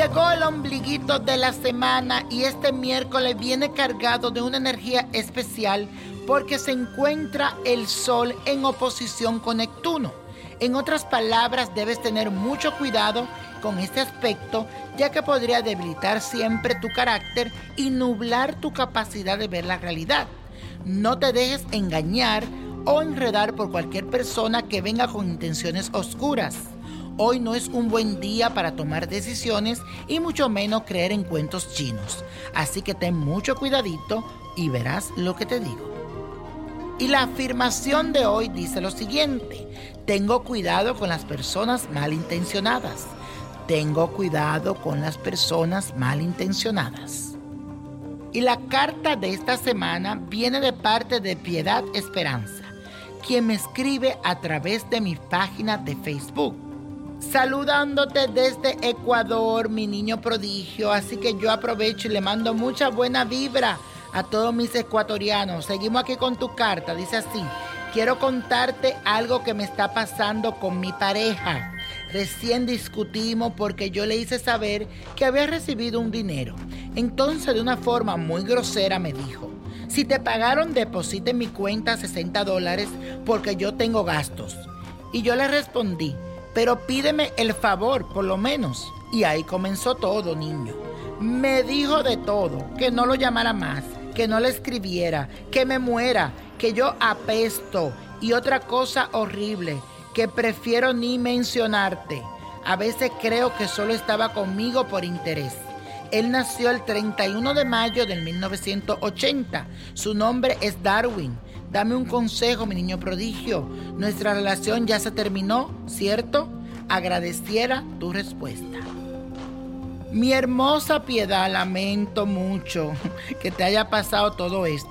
Llegó el ombliguito de la semana y este miércoles viene cargado de una energía especial porque se encuentra el Sol en oposición con Neptuno. En otras palabras, debes tener mucho cuidado con este aspecto, ya que podría debilitar siempre tu carácter y nublar tu capacidad de ver la realidad. No te dejes engañar o enredar por cualquier persona que venga con intenciones oscuras. Hoy no es un buen día para tomar decisiones y mucho menos creer en cuentos chinos. Así que ten mucho cuidadito y verás lo que te digo. Y la afirmación de hoy dice lo siguiente, tengo cuidado con las personas malintencionadas. Tengo cuidado con las personas malintencionadas. Y la carta de esta semana viene de parte de Piedad Esperanza, quien me escribe a través de mi página de Facebook. Saludándote desde Ecuador, mi niño prodigio, así que yo aprovecho y le mando mucha buena vibra a todos mis ecuatorianos. Seguimos aquí con tu carta. Dice así, quiero contarte algo que me está pasando con mi pareja. Recién discutimos porque yo le hice saber que había recibido un dinero. Entonces de una forma muy grosera me dijo, si te pagaron deposite en mi cuenta 60 dólares porque yo tengo gastos. Y yo le respondí, pero pídeme el favor por lo menos. Y ahí comenzó todo, niño. Me dijo de todo, que no lo llamara más, que no le escribiera, que me muera, que yo apesto y otra cosa horrible, que prefiero ni mencionarte. A veces creo que solo estaba conmigo por interés. Él nació el 31 de mayo del 1980. Su nombre es Darwin. Dame un consejo, mi niño prodigio. Nuestra relación ya se terminó, ¿cierto? Agradeciera tu respuesta. Mi hermosa piedad, lamento mucho que te haya pasado todo esto.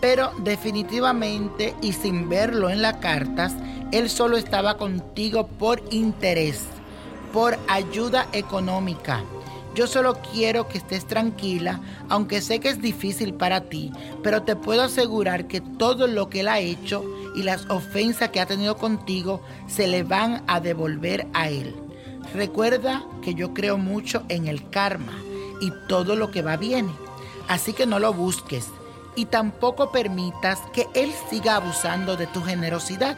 Pero definitivamente y sin verlo en las cartas, él solo estaba contigo por interés, por ayuda económica. Yo solo quiero que estés tranquila, aunque sé que es difícil para ti, pero te puedo asegurar que todo lo que él ha hecho y las ofensas que ha tenido contigo se le van a devolver a él. Recuerda que yo creo mucho en el karma y todo lo que va viene. Así que no lo busques y tampoco permitas que él siga abusando de tu generosidad.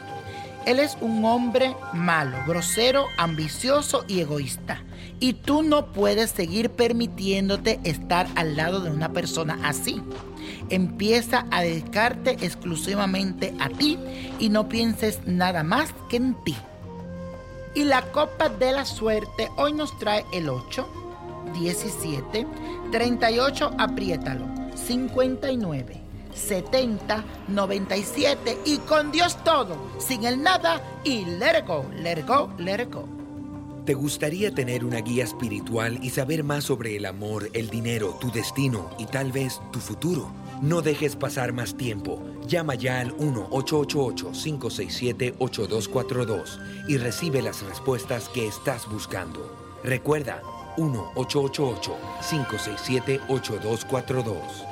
Él es un hombre malo, grosero, ambicioso y egoísta. Y tú no puedes seguir permitiéndote estar al lado de una persona así. Empieza a dedicarte exclusivamente a ti y no pienses nada más que en ti. Y la copa de la suerte hoy nos trae el 8, 17, 38, apriétalo, 59, 70, 97 y con Dios todo, sin el nada y let it go. ¿Te gustaría tener una guía espiritual y saber más sobre el amor, el dinero, tu destino y tal vez tu futuro? No dejes pasar más tiempo. Llama ya al 1-888-567-8242 y recibe las respuestas que estás buscando. Recuerda, 1-888-567-8242.